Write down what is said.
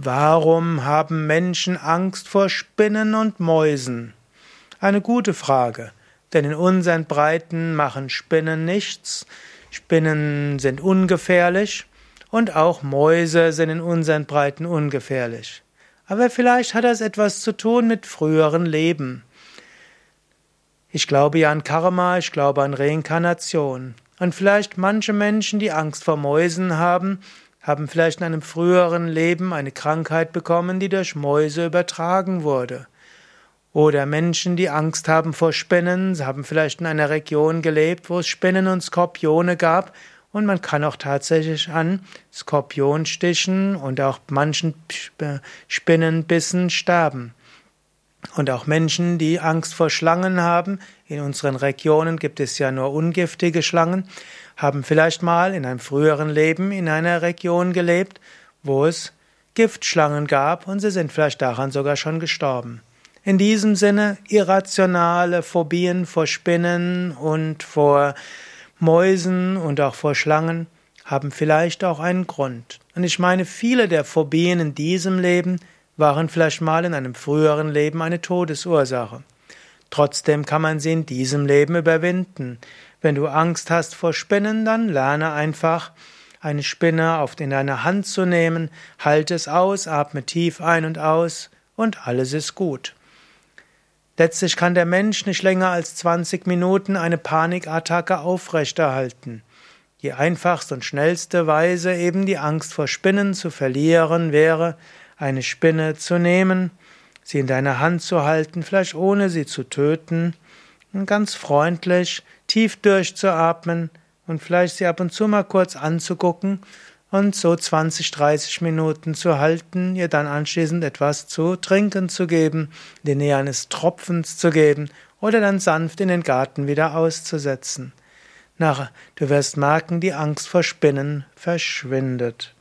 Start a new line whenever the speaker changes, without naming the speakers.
Warum haben Menschen Angst vor Spinnen und Mäusen? Eine gute Frage, denn in unseren Breiten machen Spinnen nichts, Spinnen sind ungefährlich und auch Mäuse sind in unseren Breiten ungefährlich. Aber vielleicht hat das etwas zu tun mit früheren Leben. Ich glaube ja an Karma, ich glaube an Reinkarnation. Und vielleicht manche Menschen, die Angst vor Mäusen haben, haben vielleicht in einem früheren Leben eine Krankheit bekommen, die durch Mäuse übertragen wurde. Oder Menschen, die Angst haben vor Spinnen, haben vielleicht in einer Region gelebt, wo es Spinnen und Skorpione gab, und man kann auch tatsächlich an Skorpionstichen und auch manchen Spinnenbissen sterben. Und auch Menschen, die Angst vor Schlangen haben, in unseren Regionen gibt es ja nur ungiftige Schlangen, haben vielleicht mal in einem früheren Leben in einer Region gelebt, wo es Giftschlangen gab und sie sind vielleicht daran sogar schon gestorben. In diesem Sinne irrationale Phobien vor Spinnen und vor Mäusen und auch vor Schlangen haben vielleicht auch einen Grund. Und ich meine, viele der Phobien in diesem Leben waren vielleicht mal in einem früheren Leben eine Todesursache. Trotzdem kann man sie in diesem Leben überwinden. Wenn du Angst hast vor Spinnen, dann lerne einfach eine Spinne auf in deine Hand zu nehmen, halte es aus, atme tief ein und aus und alles ist gut. Letztlich kann der Mensch nicht länger als 20 Minuten eine Panikattacke aufrechterhalten. Die einfachste und schnellste Weise, eben die Angst vor Spinnen zu verlieren, wäre, eine Spinne zu nehmen, sie in deiner Hand zu halten, vielleicht ohne sie zu töten, und ganz freundlich tief durchzuatmen und vielleicht sie ab und zu mal kurz anzugucken und so 20, 30 Minuten zu halten, ihr dann anschließend etwas zu trinken zu geben, die Nähe eines Tropfens zu geben oder dann sanft in den Garten wieder auszusetzen. Nach, du wirst merken, die Angst vor Spinnen verschwindet.